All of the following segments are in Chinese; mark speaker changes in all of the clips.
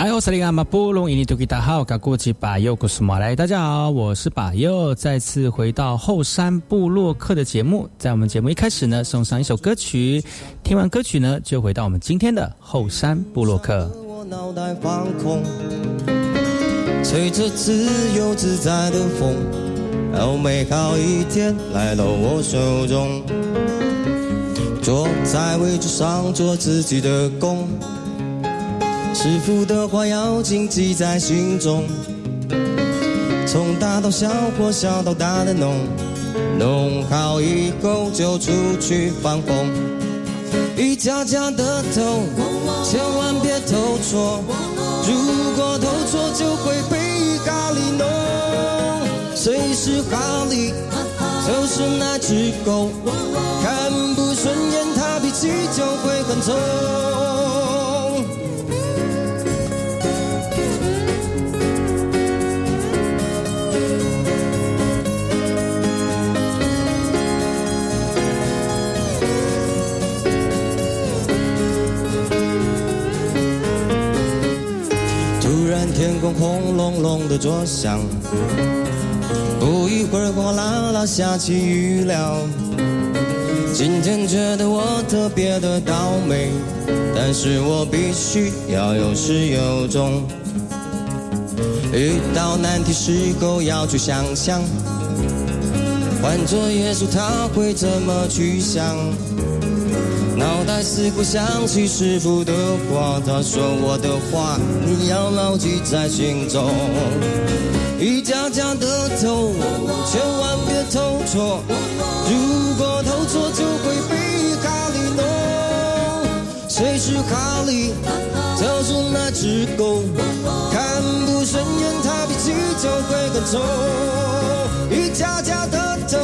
Speaker 1: 大家好，我是把右，再次回到后山部落客的节目。在我们节目一开始呢，送上一首歌曲。听完歌曲呢，就回到我们今天的后山部落客。
Speaker 2: 吹着自由自在的风，好美好一天来到我手中。坐在位置上，做自己的工。师傅的话要谨记在心中，从大到小或小到大的弄，弄好以后就出去放风。一家家的偷，千万别偷错，如果偷错就会被咖喱弄。谁是哈利？就是那只狗，看不顺眼它脾气就会很臭。天空轰隆隆的作响，不一会儿哗啦啦下起雨了。今天觉得我特别的倒霉，但是我必须要有始有终。遇到难题时候要去想想，换做耶稣他会怎么去想？脑袋似乎想起师傅的话，他说我的话你要牢记在心中。一家家的偷，千万别偷错，如果偷错就会被哈利弄。谁是哈利？就是那只狗，看不顺眼他脾气就会更臭。一家家的偷，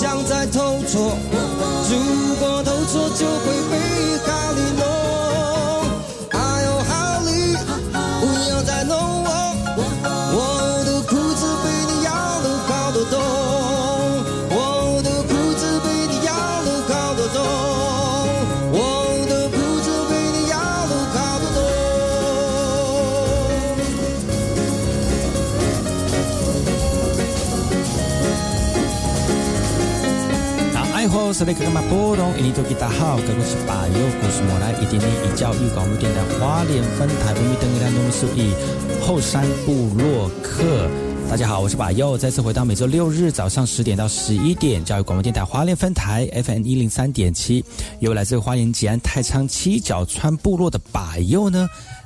Speaker 2: 想在偷错。如果偷错，就会被咖喱弄。
Speaker 1: 那爱好是那个嘛？波隆，印尼多吉大好，这个是巴友故事莫来，一点点以教育广播电台花莲分台，不米登一两东西以后山部落客。大家好，我是巴友，再次回到每周六日早上十点到十一点，教育广播电台花莲分台 FM 一零三点七，由来自花莲吉安太仓七角川部落的巴友呢。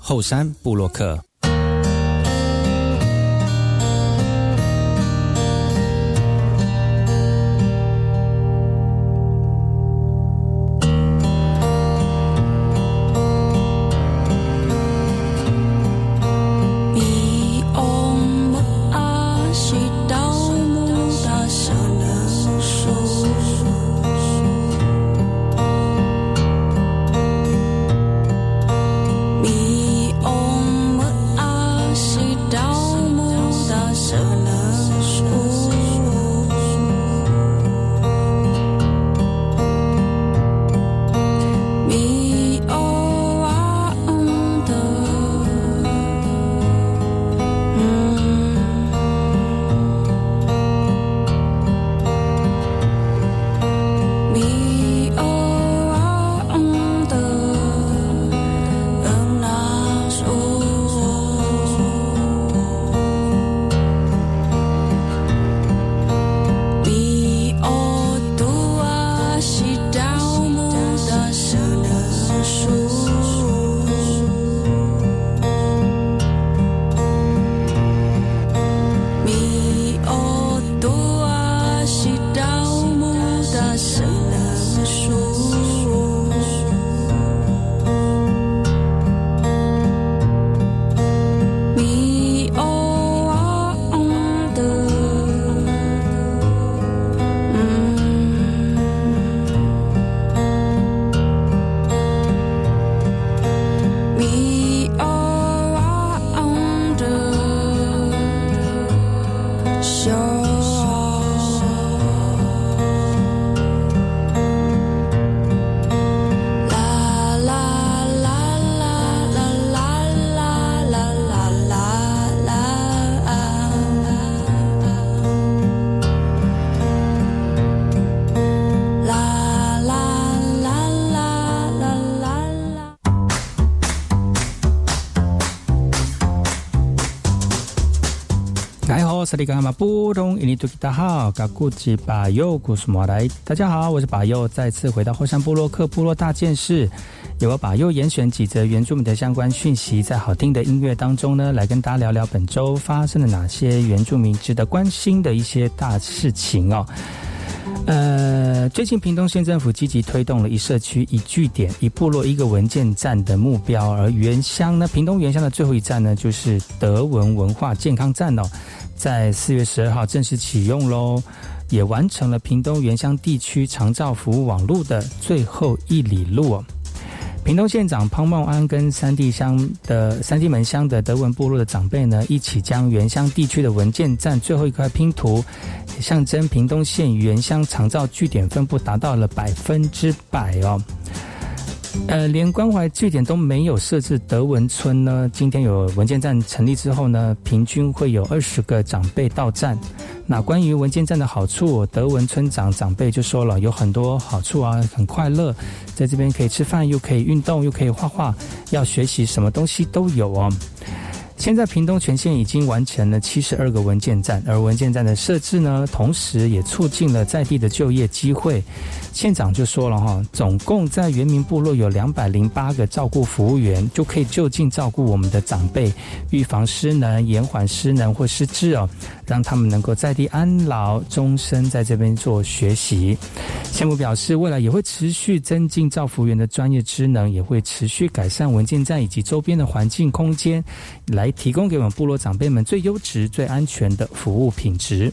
Speaker 1: 后山布洛克。萨利卡马布东印尼多吉达好，嘎古吉巴尤古苏马来。大家好，我是巴尤，再次回到后山部落克部落大件事，由我巴尤严选几则原住民的相关讯息，在好听的音乐当中呢，来跟大家聊聊本周发生了哪些原住民值得关心的一些大事情哦。呃，最近屏东县政府积极推动了一社区一据点一部落一个文件站的目标，而原乡呢，屏东原乡的最后一站呢，就是德文文化健康站哦，在四月十二号正式启用喽，也完成了屏东原乡地区长照服务网络的最后一里路。屏东县长潘茂安跟三地乡的三地门乡的德文部落的长辈呢，一起将原乡地区的文件站最后一块拼图，象征屏东县原乡长照据点分布达到了百分之百哦。呃，连关怀据点都没有设置德文村呢。今天有文件站成立之后呢，平均会有二十个长辈到站。那关于文件站的好处，德文村长长辈就说了，有很多好处啊，很快乐，在这边可以吃饭，又可以运动，又可以画画，要学习什么东西都有哦。现在屏东全县已经完成了七十二个文件站，而文件站的设置呢，同时也促进了在地的就业机会。县长就说了哈，总共在原民部落有两百零八个照顾服务员，就可以就近照顾我们的长辈，预防失能、延缓失能或失智哦，让他们能够在地安老，终身在这边做学习。县府表示，未来也会持续增进照服员的专业职能，也会持续改善文件站以及周边的环境空间，来提供给我们部落长辈们最优质、最安全的服务品质。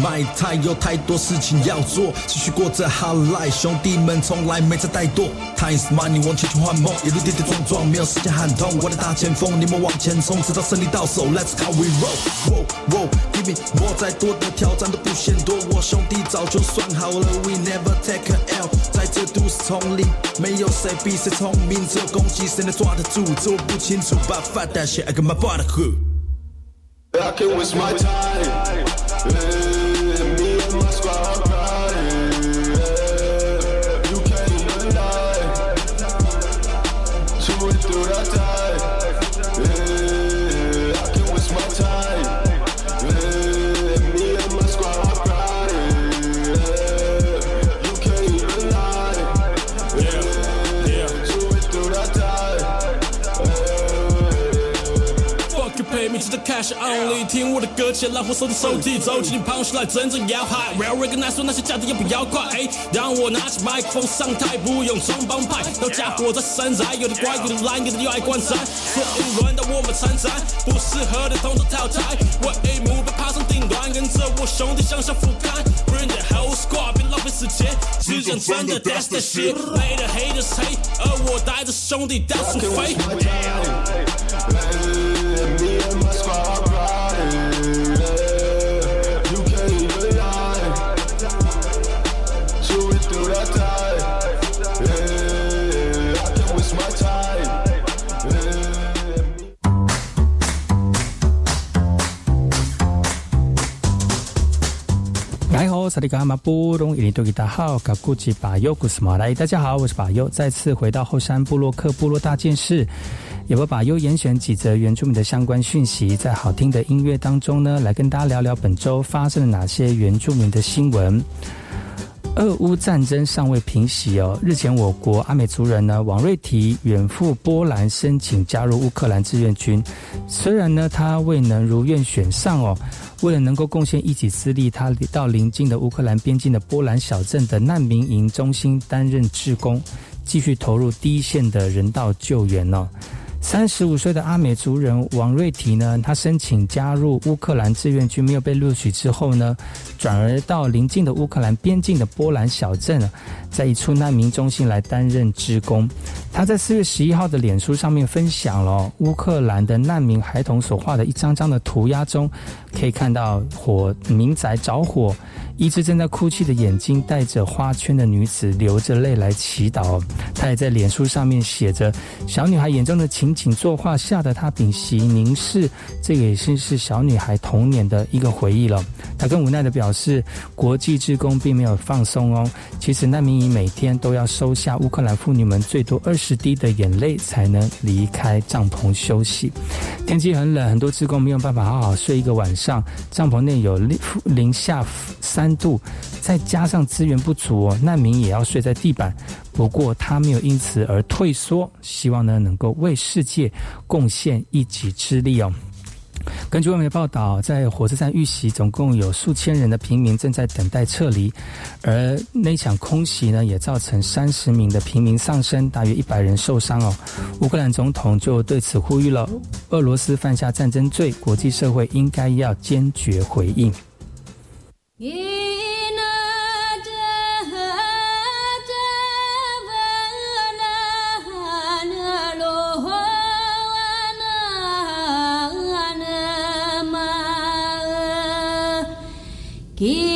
Speaker 3: My time 有太多事情要做，继续过着好 life，兄弟们从来没在怠惰。Time is money，往前去换梦，一路跌跌撞撞，没有时间喊痛。我的大前锋，你们往前冲，直到胜利到手。Let's go we roll，我我，give me more，再多的挑战都不嫌多。我兄弟早就算好了，We never take a L，在这都市丛林，没有谁比谁聪明，只有攻击谁能抓得住。这我不清楚，But fuck that shit，I got my brotherhood。I can waste my time。Cash only，听我的歌，且让我手提手提，走进你旁边来真正要嗨。Real recognize 说那些假的也不要快，让我拿起麦克风上台，不用装帮派。都家伙在山寨，有的乖，有的懒，有的又爱观战。所以轮到我们参战，不适合的统统淘汰。我一目标爬上顶端，跟着我兄弟向下俯瞰。Bring the whole squad，别浪费时间，只讲真的，That's the shit。累的 haters hate，而我带着兄弟到处飞。萨利卡马布隆伊尼多吉达号，卡古吉巴尤古斯马来，大家好，我是巴尤，再次回到后山部落克部落大件事，也会把优严选几则原住民的相关讯息，在好听的音乐当中呢，来跟大家聊聊本周发生了哪些原住民的新闻。俄乌战争尚未平息哦，日前我国阿美族人呢，王瑞提远赴波兰申请加入乌克兰志愿军，虽然呢他未能如愿选上哦。为了能够贡献一己之力，他到邻近的乌克兰边境的波兰小镇的难民营中心担任志工，继续投入第一线的人道救援呢。
Speaker 1: 三十五岁的阿美族人王瑞提呢，他申请加入乌克兰志愿军，没有被录取之后呢，转而到邻近的乌克兰边境的波兰小镇，在一处难民中心来担任职工。他在四月十一号的脸书上面分享了乌克兰的难民孩童所画的一张张的涂鸦中，可以看到火民宅着火。一只正在哭泣的眼睛，带着花圈的女子流着泪来祈祷。她也在脸书上面写着小女孩眼中的情景作画，吓得她屏息凝视。这个也是是小女孩童年的一个回忆了。她更无奈的表示，国际职工并没有放松哦。其实难民营每天都要收下乌克兰妇女们最多二十滴的眼泪，才能离开帐篷休息。天气很冷，很多职工没有办法好好睡一个晚上上，帐篷内有零零下三。度，再加上资源不足，难民也要睡在地板。不过他没有因此而退缩，希望呢能够为世界贡献一己之力哦。根据外媒报道，在火车站遇袭，总共有数千人的平民正在等待撤离，而那场空袭呢，也造成三十名的平民丧生，大约一百人受伤哦。乌克兰总统就对此呼吁了：俄罗斯犯下战争罪，国际社会应该要坚决回应。Yeah.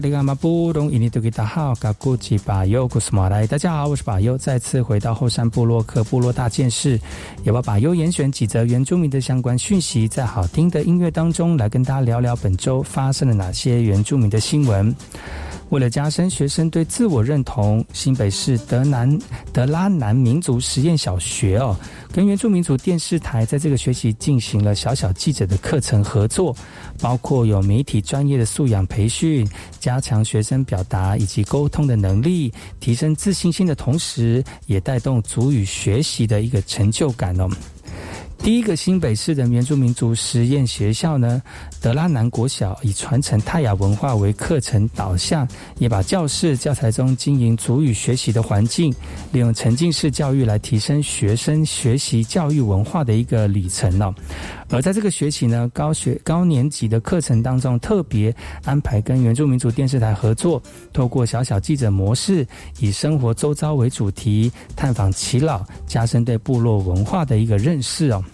Speaker 1: 萨利伽马布隆伊尼多吉达好，嘎古吉巴尤古斯马来，大家好，我是巴尤，再次回到后山部落克部落大件事，也把巴尤严选几则原住民的相关讯息，在好听的音乐当中来跟大家聊聊本周发生了哪些原住民的新闻。为了加深学生对自我认同，新北市德南德拉南民族实验小学哦，跟原住民族电视台在这个学期进行了小小记者的课程合作，包括有媒体专业的素养培训，加强学生表达以及沟通的能力，提升自信心的同时，也带动族语学习的一个成就感哦。第一个新北市的原住民族实验学校呢，德拉南国小以传承泰雅文化为课程导向，也把教室教材中经营族语学习的环境，利用沉浸式教育来提升学生学习教育文化的一个里程了。而在这个学期呢，高学高年级的课程当中，特别安排跟原住民族电视台合作，透过小小记者模式，以生活周遭为主题，探访耆老，加深对部落文化的一个认识哦。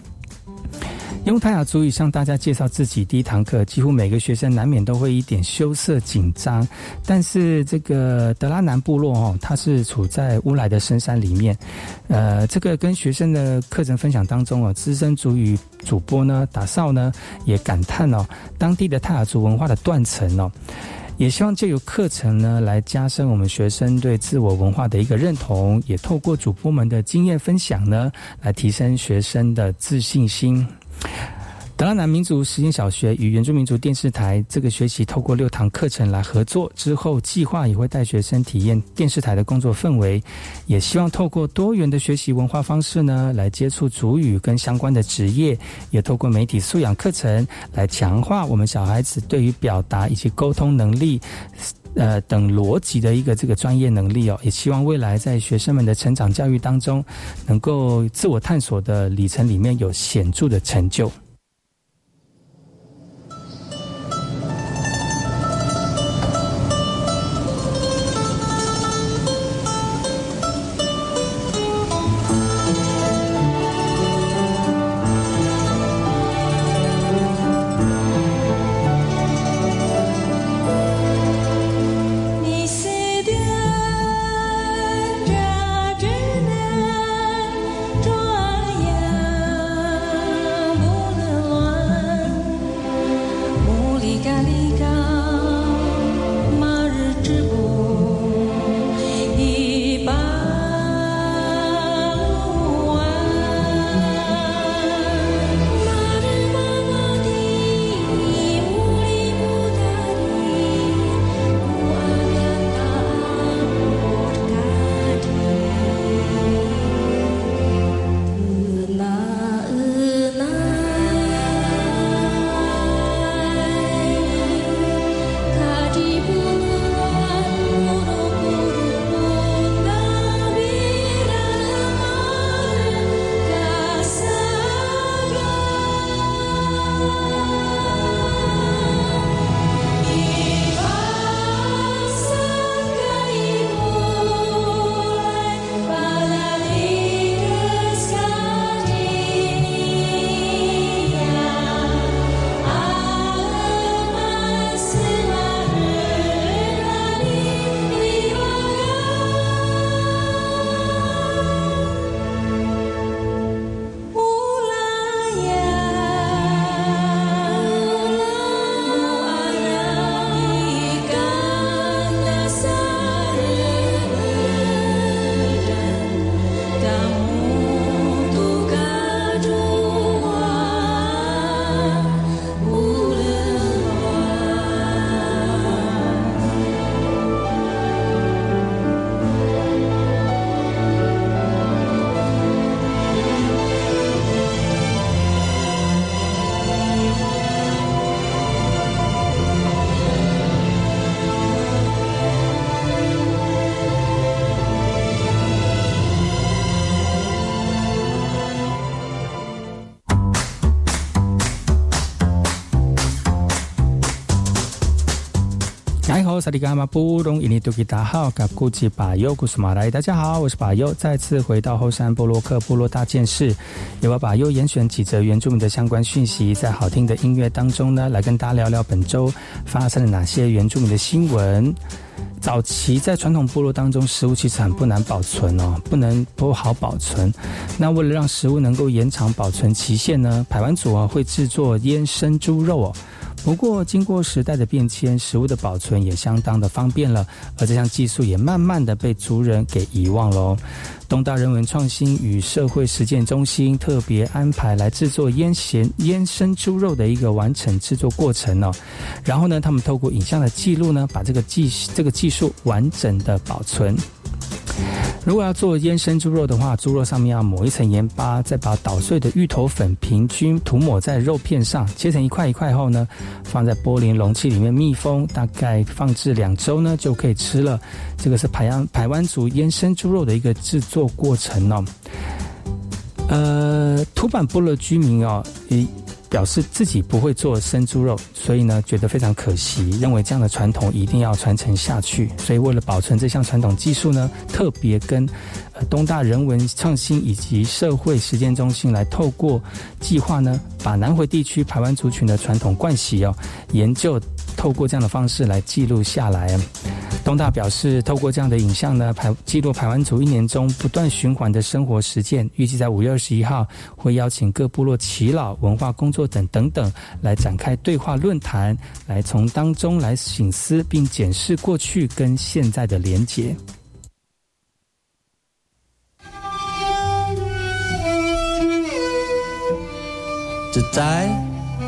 Speaker 1: 用泰雅族语向大家介绍自己。第一堂课，几乎每个学生难免都会一点羞涩紧张。但是这个德拉南部落哦，它是处在乌来的深山里面。呃，这个跟学生的课程分享当中哦，资深族语主播呢，打少呢也感叹哦，当地的泰雅族文化的断层哦。也希望借由课程呢，来加深我们学生对自我文化的一个认同，也透过主播们的经验分享呢，来提升学生的自信心。德拉南民族实验小学与原住民族电视台这个学期透过六堂课程来合作，之后计划也会带学生体验电视台的工作氛围，也希望透过多元的学习文化方式呢，来接触主语跟相关的职业，也透过媒体素养课程来强化我们小孩子对于表达以及沟通能力，呃等逻辑的一个这个专业能力哦，也希望未来在学生们的成长教育当中，能够自我探索的里程里面有显著的成就。萨利伽马布隆伊尼图吉达好，噶古吉巴尤古斯马来，大家好，我是巴尤，再次回到后山部落克部落大件事，由巴尤严选几则原住民的相关讯息，在好听的音乐当中呢，来跟大家聊聊本周发生了哪些原住民的新闻。早期在传统部落当中，食物其实很不难保存哦，不能不好保存。那为了让食物能够延长保存期限呢，排湾族啊会制作腌生猪肉哦。不过，经过时代的变迁，食物的保存也相当的方便了，而这项技术也慢慢的被族人给遗忘喽。东大人文创新与社会实践中心特别安排来制作腌咸腌生猪肉的一个完整制作过程哦。然后呢，他们透过影像的记录呢，把这个技这个技术完整的保存。如果要做腌生猪肉的话，猪肉上面要抹一层盐巴，再把捣碎的芋头粉平均涂抹在肉片上，切成一块一块后呢，放在玻璃容器里面密封，大概放置两周呢就可以吃了。这个是排湾排湾族腌生猪肉的一个制作过程哦。呃，土板部落居民哦，表示自己不会做生猪肉，所以呢觉得非常可惜，认为这样的传统一定要传承下去。所以为了保存这项传统技术呢，特别跟呃东大人文创新以及社会实践中心来透过计划呢，把南回地区排湾族群的传统惯习哦研究。透过这样的方式来记录下来，东大表示，透过这样的影像呢，排记录排湾族一年中不断循环的生活实践。预计在五月二十一号会邀请各部落耆老、文化工作等等等来展开对话论坛，来从当中来醒思并检视过去跟现在的连结。
Speaker 4: 自在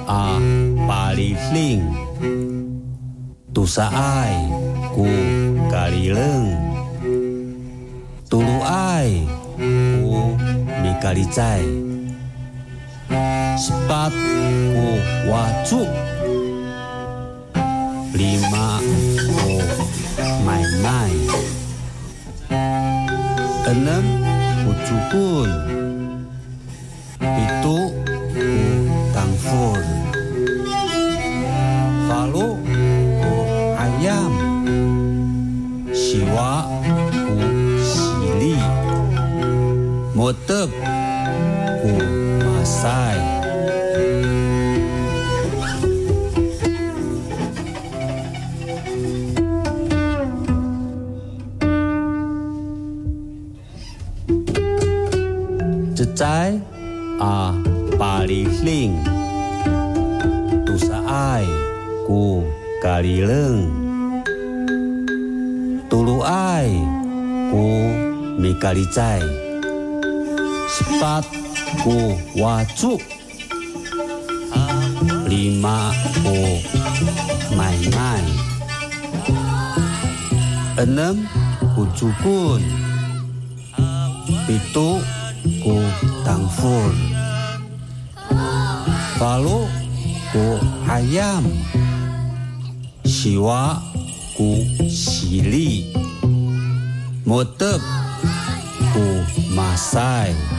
Speaker 4: 啊，巴黎令。Tusa ai ku kalileng Tulu ai ku mikalicai Sepat ku wacu Lima ku mai-mai Enam ku cukun Itu ku tangfur motep ku masai Cecai a paliling Tusa ai ku kalileng Tulu ai ku mikalicai Sepat ku wacu Lima ku mai-mai Enam ku cukun Pitu ku tangfur Palu ku ayam Siwa ku sili motep ku masai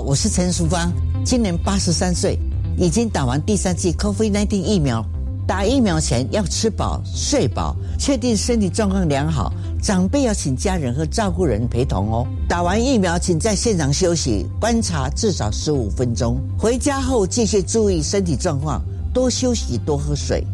Speaker 5: 我是陈淑芳，今年八十三岁，已经打完第三剂 COVID-19 疫苗。打疫苗前要吃饱、睡饱，确定身体状况良好。长辈要请家人和照顾人陪同哦。打完疫苗，请在现场休息观察至少十五分钟。回家后继续注意身体状况，多休息，多喝水。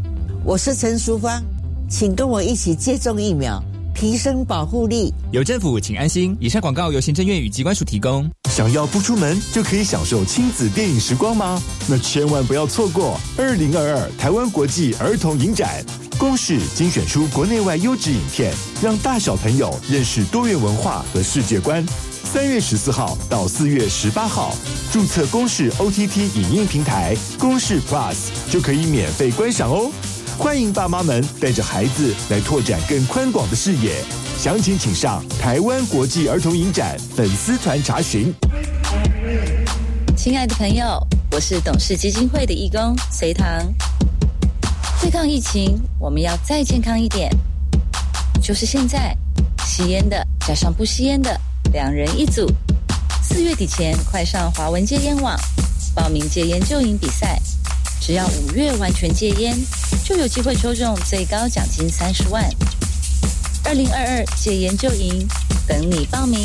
Speaker 5: 我是陈淑芳，请跟我一起接种疫苗。提升保护力，
Speaker 6: 有政府，请安心。以上广告由行政院与机关署提供。
Speaker 7: 想要不出门就可以享受亲子电影时光吗？那千万不要错过二零二二台湾国际儿童影展。公视精选出国内外优质影片，让大小朋友认识多元文化和世界观。三月十四号到四月十八号，注册公视 OTT 影音平台公视 Plus 就可以免费观赏哦。欢迎爸妈们带着孩子来拓展更宽广的视野，详情请上台湾国际儿童影展粉丝团查询。
Speaker 8: 亲爱的朋友，我是董事基金会的义工隋唐。对抗疫情，我们要再健康一点，就是现在，吸烟的加上不吸烟的，两人一组。四月底前快上华文戒烟网报名戒烟救营比赛。只要五月完全戒烟，就有机会抽中最高奖金三十万。二零二二戒烟就赢，等你报名。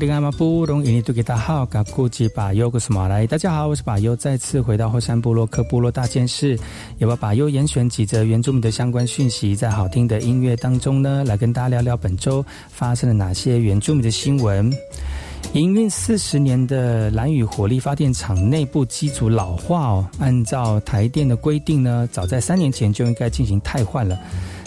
Speaker 1: 萨利阿玛布隆伊尼杜吉达好，嘎古吉巴尤古斯马来，大家好，我是巴尤，再次回到后山部落克部落大件事，也把巴尤严选几则原住民的相关讯息，在好听的音乐当中呢，来跟大家聊聊本周发生了哪些原住民的新闻。营运四十年的蓝屿火力发电厂内部机组老化哦，按照台电的规定呢，早在三年前就应该进行汰换了。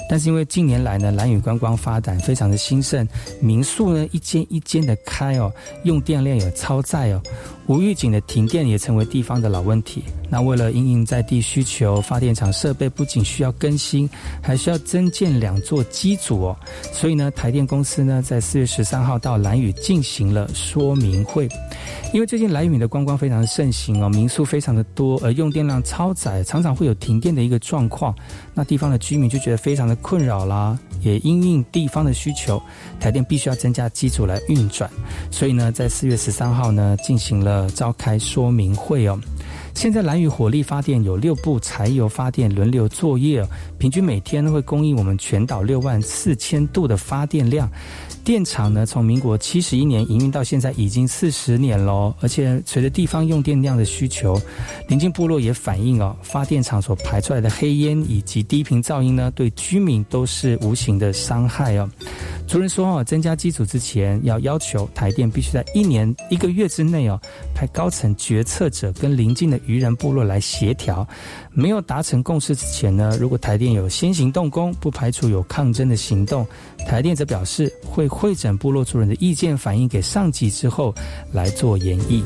Speaker 1: 但是因为近年来呢，蓝屿观光发展非常的兴盛，民宿呢一间一间的开哦，用电量也超载哦，无预警的停电也成为地方的老问题。那为了应应在地需求，发电厂设备不仅需要更新，还需要增建两座机组哦。所以呢，台电公司呢在四月十三号到蓝屿进行了说明会。因为最近蓝屿的观光非常的盛行哦，民宿非常的多，而用电量超载，常常会有停电的一个状况。那地方的居民就觉得非常的困扰啦，也因应地方的需求，台电必须要增加机组来运转。所以呢，在四月十三号呢进行了召开说明会哦。现在蓝雨火力发电有六部柴油发电轮流作业，平均每天会供应我们全岛六万四千度的发电量。电厂呢，从民国七十一年营运到现在已经四十年喽，而且随着地方用电量的需求，临近部落也反映哦，发电厂所排出来的黑烟以及低频噪音呢，对居民都是无形的伤害哦。主任说哦，增加机组之前，要要求台电必须在一年一个月之内哦，派高层决策者跟邻近的渔人部落来协调。没有达成共识之前呢，如果台电有先行动工，不排除有抗争的行动。台电则表示会会诊部落族人的意见，反映给上级之后来做研议。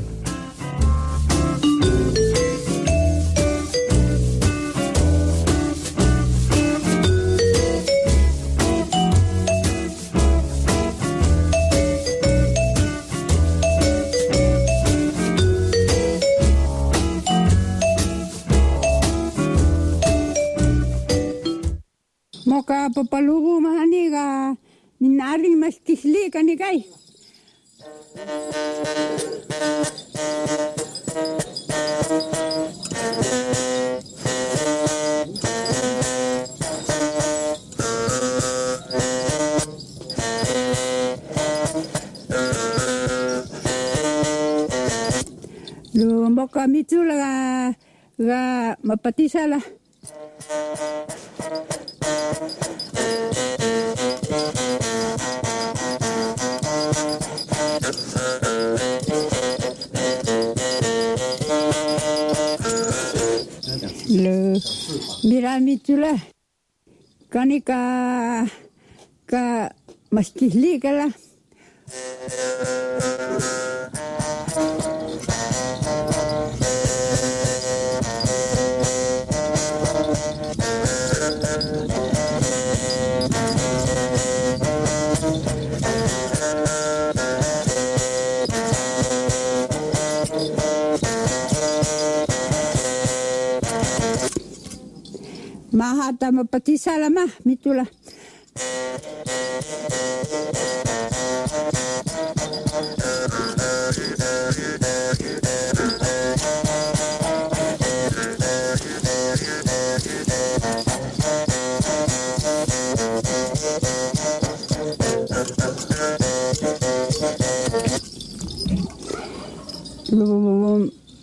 Speaker 9: siis liigele. maha tõmbab, et ise oleme, mitte üle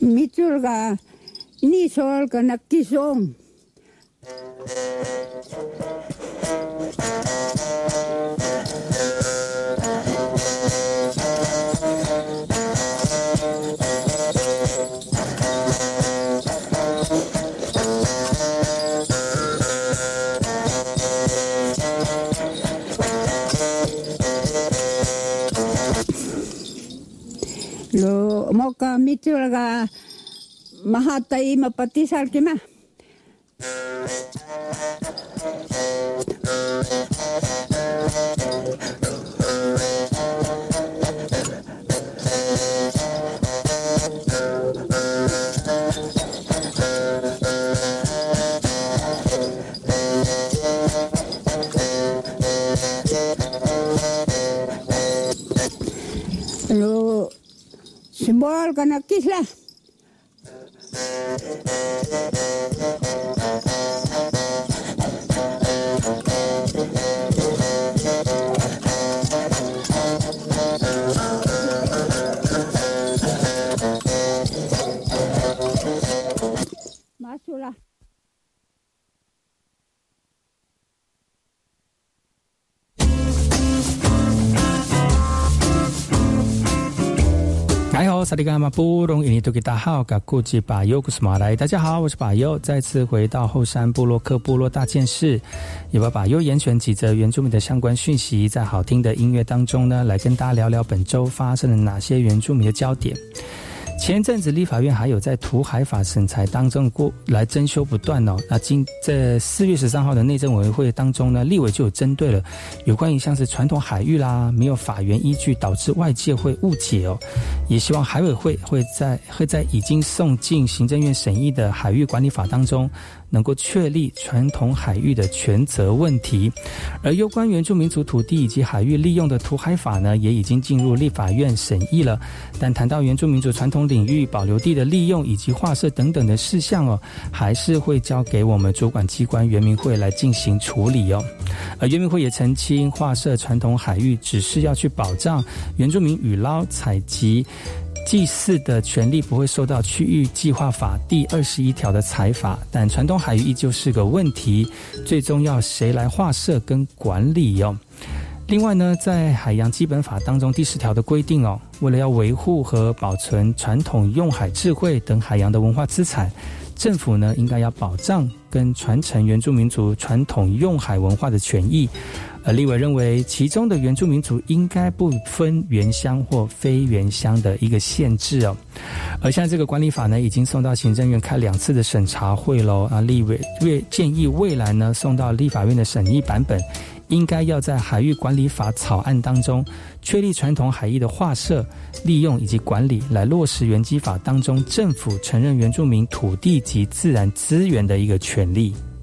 Speaker 9: Mitul ka ni sol ka nakisong. aga mitte ole ka maha ta ei ma.
Speaker 1: pati salgima
Speaker 10: islas 萨利伽马布隆伊尼图吉达好，嘎古吉巴尤古斯马来。大家好，我是巴尤，再次回到后山部落克部落大件事，也把巴尤严选几则原住民的相关讯息，在好听的音乐当中呢，来跟大家聊聊本周发生了哪些原住民的焦点。前阵子，立法院还有在土海法审裁当中过来争修不断哦。那今在四月十三号的内政委员会当中呢，立委就有针对了有关于像是传统海域啦，没有法源依据，导致外界会误解哦。也希望海委会会在会在已经送进行政院审议的海域管理法当中。能够确立传统海域的权责问题，而有关原住民族土地以及海域利用的土海法呢，也已经进入立法院审议了。但谈到原住民族传统领域保留地的利用以及划设等等的事项哦，还是会交给我们主管机关原民会来进行处理哦。而原民会也澄清，划设传统海域只是要去保障原住民渔捞采集。祭祀的权利不会受到区域计划法第二十一条的裁罚，但传统海域依旧是个问题，最终要谁来划设跟管理哦？另外呢，在海洋基本法当中第十条的规定哦，为了要维护和保存传统用海智慧等海洋的文化资产。政府呢，应该要保障跟传承原住民族传统用海文化的权益。而立委认为，其中的原住民族应该不分原乡或非原乡的一个限制哦。而现在这个管理法呢，已经送到行政院开两次的审查会喽。啊，立委为建议未来呢，送到立法院的审议版本。应该要在海域管理法草案当中确立传统海域的划设、利用以及管理，来落实原基法当中政府承认原住民土地及自然资源的一个权利。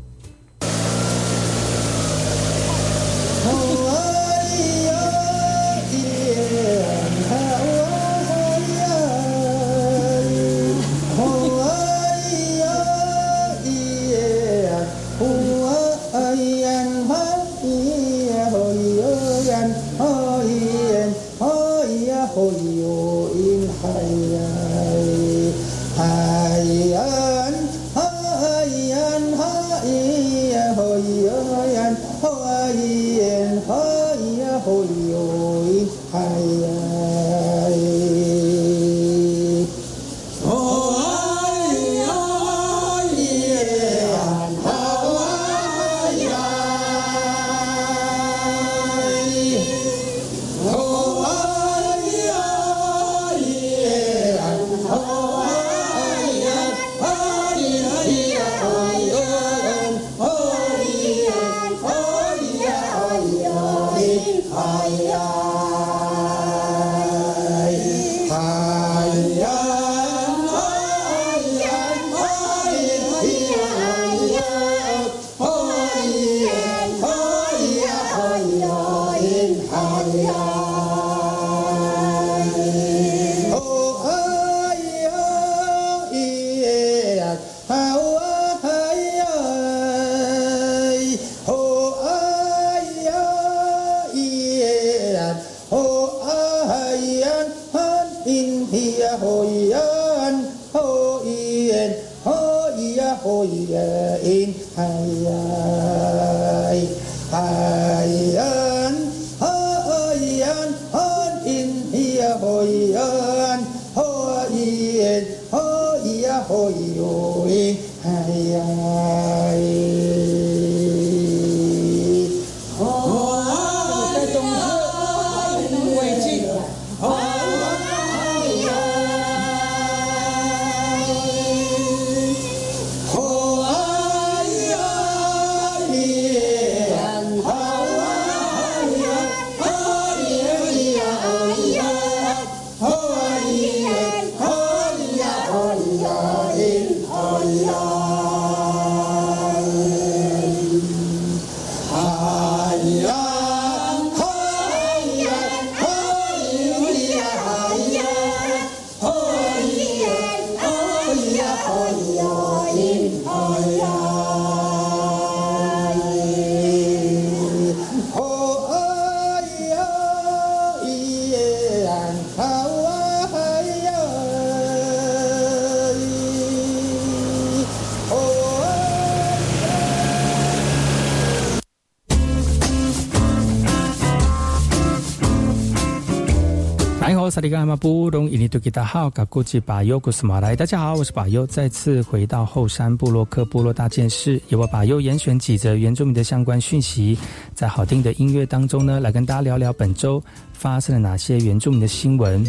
Speaker 1: 萨利嘎马布隆伊尼多吉达好，嘎古吉巴尤古斯马来。大家好，我是巴尤，再次回到后山部落克部落大件事，由我巴尤严选几则原住民的相关讯息，在好听的音乐当中呢，来跟大家聊聊本周发生了哪些原住民的新闻。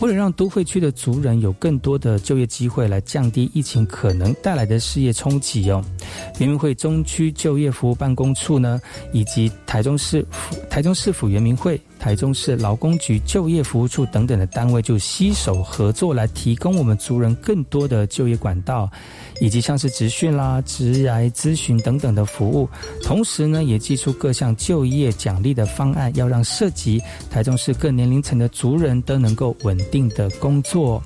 Speaker 1: 为了让都会区的族人有更多的就业机会，来降低疫情可能带来的事业冲击哦，原民会中区就业服务办公处呢，以及台中市府台中市府原民会。台中市劳工局就业服务处等等的单位就携手合作来提供我们族人更多的就业管道，以及像是职训啦、职涯咨询等等的服务。同时呢，也寄出各项就业奖励的方案，要让涉及台中市各年龄层的族人都能够稳定的工作。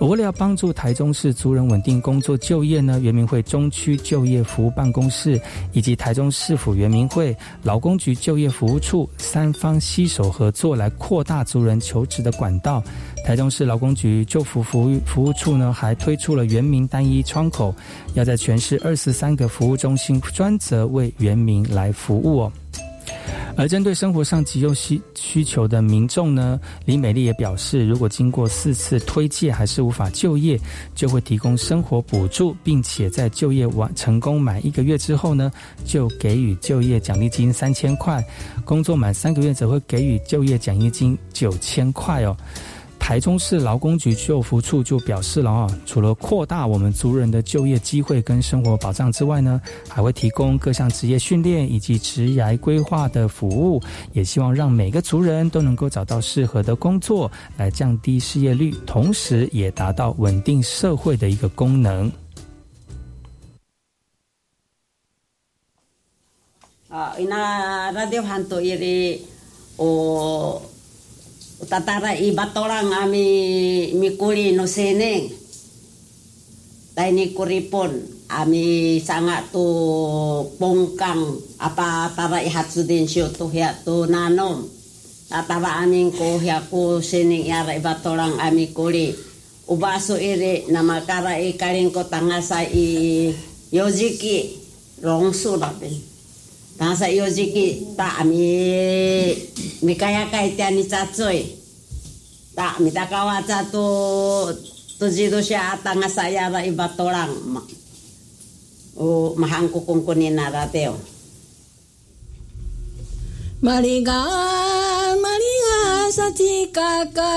Speaker 1: 为了要帮助台中市族人稳定工作就业呢，原民会中区就业服务办公室以及台中市府原民会劳工局就业服务处三方携手。合作来扩大族人求职的管道。台中市劳工局就服服务服务处呢，还推出了原民单一窗口，要在全市二十三个服务中心专责为原民来服务哦。而针对生活上急用需需求的民众呢，李美丽也表示，如果经过四次推介还是无法就业，就会提供生活补助，并且在就业完成功满一个月之后呢，就给予就业奖励金三千块；工作满三个月则会给予就业奖励金九千块哦。台中市劳工局就服处就表示了啊，除了扩大我们族人的就业机会跟生活保障之外呢，还会提供各项职业训练以及职业规划的服务，也希望让每个族人都能够找到适合的工作，来降低失业率，同时也达到稳定社会的一个功能。
Speaker 11: 啊，那那地方都也得哦。tatara ibatolang ami mikuli no sene. Tay ni kuripon ami sanga to pongkang apa tara ihatsu din siyo to hiya to nanom. Tatara aming ko hiya ko sene yara ibatolang ami kuli. Ubaso iri na makara ikaling ko tangasa i yojiki. Rongsu rabin. Tangsa iyo ziki ta mi mikayaka ite ni cacoy. Ta mitakawa cato tujido atanga saya ra iba torang. O mahangko kung kunina rateo.
Speaker 12: Malingan, malingan sa tikaka.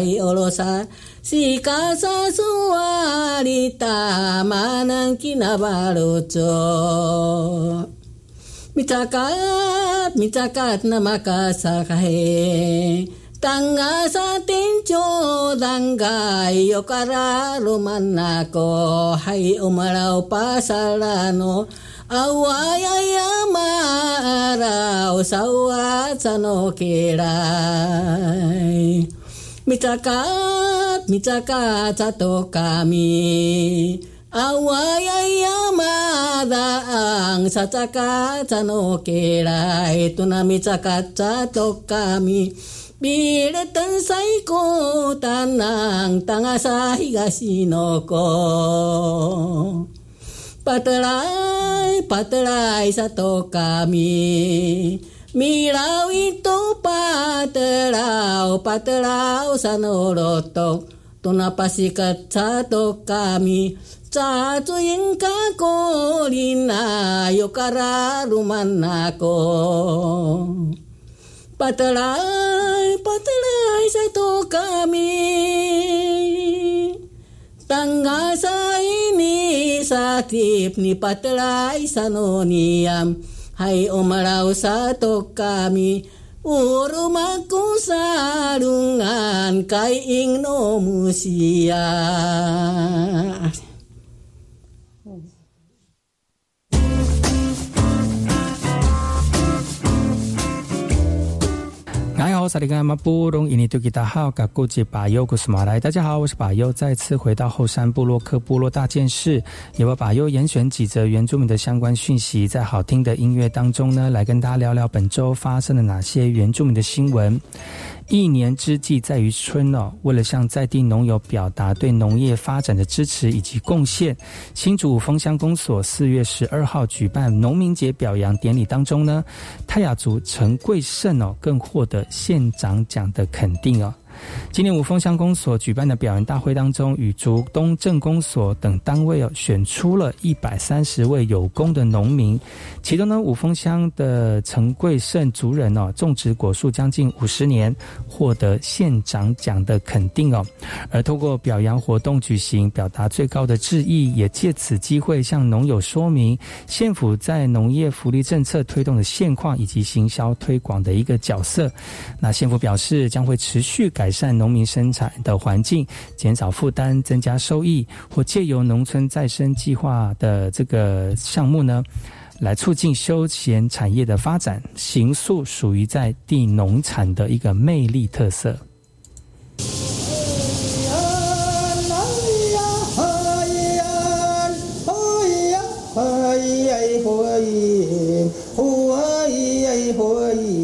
Speaker 12: いおろさ、しかさすわりたまなんきなばるちょ。みたか、みたかなまかさかへ。たんがさてんちょうだんがいよからるまんなこ。はい、おまらおぱさらの。あわややまらおさわさのけらい。みたか、みたかたとかみ。あわややまだん、さたかたのけらえとなみたかたとかみ。ビレタンいこたなんたがさ東のこ。パトライ、パトライさとかみ。Mirau itu patelau, patelau sanoroto. Tuna pasi kacato kami, cacu ingka kolina, yukara rumanako. Patelai, sa to kami. Tangga sa ini satip ni patelai sanoniam. niam. Hai umrah satu kami Urumaku sarungan Kai ingno musia.
Speaker 1: 大家好，萨利甘马布隆伊尼图吉达好，嘎古吉巴尤古斯马来。大家好，我是巴尤，再次回到后山部落克部落大件事，也为巴尤严选几则原住民的相关讯息，在好听的音乐当中呢，来跟大家聊聊本周发生了哪些原住民的新闻。一年之计在于春哦，为了向在地农友表达对农业发展的支持以及贡献，新竹丰香公所四月十二号举办农民节表扬典礼当中呢，泰雅族陈贵胜哦，更获得县长奖的肯定哦。今年五峰乡公所举办的表扬大会当中，与竹东镇公所等单位哦，选出了一百三十位有功的农民。其中呢，五峰乡的陈贵胜族人哦，种植果树将近五十年，获得县长奖的肯定哦。而透过表扬活动举行，表达最高的致意，也借此机会向农友说明县府在农业福利政策推动的现况以及行销推广的一个角色。那县府表示，将会持续改。改善农民生产的环境，减少负担，增加收益，或借由农村再生计划的这个项目呢，来促进休闲产业的发展，形塑属于在地农产的一个魅力特色。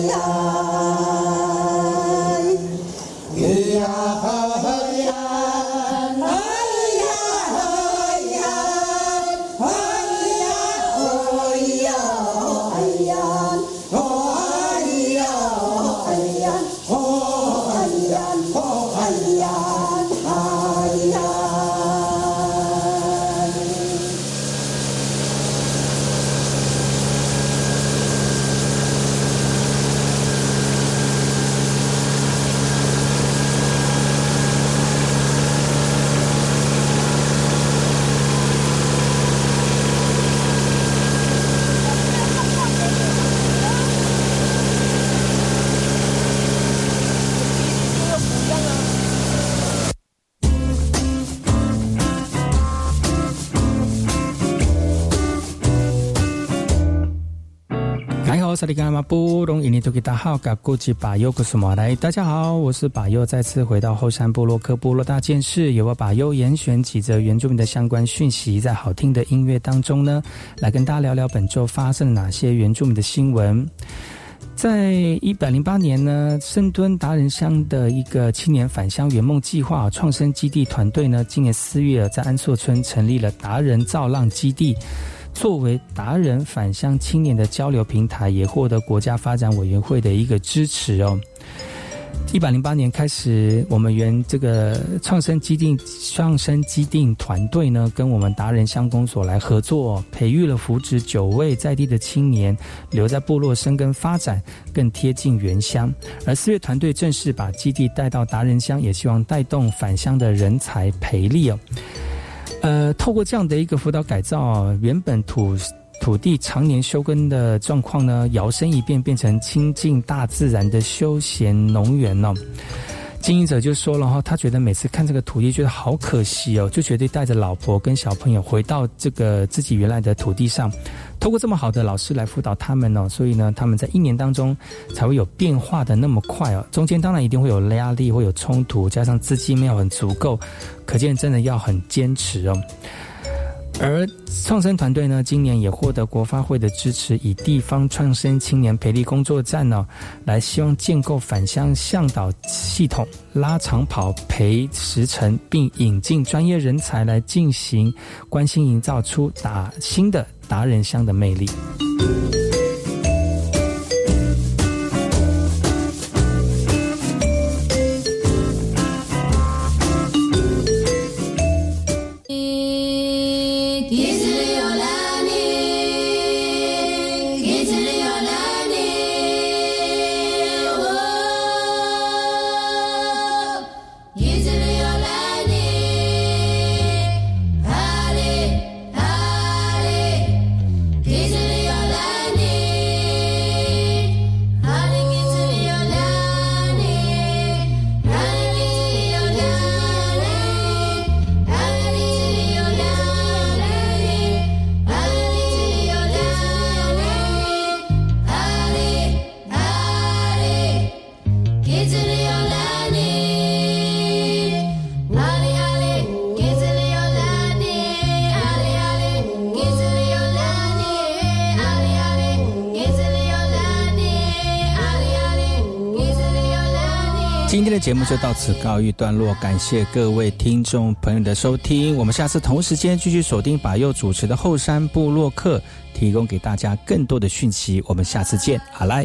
Speaker 1: 萨隆伊尼图吉达好，嘎古吉巴尤古斯马来，大家好，我是巴尤，再次回到后山部落克部落大件事，由我巴尤严选几则原住民的相关讯息，在好听的音乐当中呢，来跟大家聊聊本周发生了哪些原住民的新闻。在一百零八年呢，深蹲达人乡的一个青年返乡圆梦计划创生基地团队呢，今年四月在安朔村成立了达人造浪基地。作为达人返乡青年的交流平台，也获得国家发展委员会的一个支持哦。一百零八年开始，我们原这个创生基地创生基地团队呢，跟我们达人乡公所来合作，培育了扶植九位在地的青年，留在部落生根发展，更贴近原乡。而四月团队正式把基地带到达人乡，也希望带动返乡的人才培力哦。呃，透过这样的一个辅导改造，原本土。土地常年休耕的状况呢，摇身一变变成亲近大自然的休闲农园呢。经营者就说了哈，他觉得每次看这个土地，觉得好可惜哦，就决定带着老婆跟小朋友回到这个自己原来的土地上，透过这么好的老师来辅导他们哦，所以呢，他们在一年当中才会有变化的那么快哦。中间当然一定会有压力，会有冲突，加上资金没有很足够，可见真的要很坚持哦。而创生团队呢，今年也获得国发会的支持，以地方创生青年培力工作站呢，来希望建构返乡向导系统，拉长跑培时程，并引进专业人才来进行关心，营造出打新的达人乡的魅力。节目就到此告一段落，感谢各位听众朋友的收听，我们下次同时间继续锁定把佑主持的后山部落客，提供给大家更多的讯息，我们下次见，好来。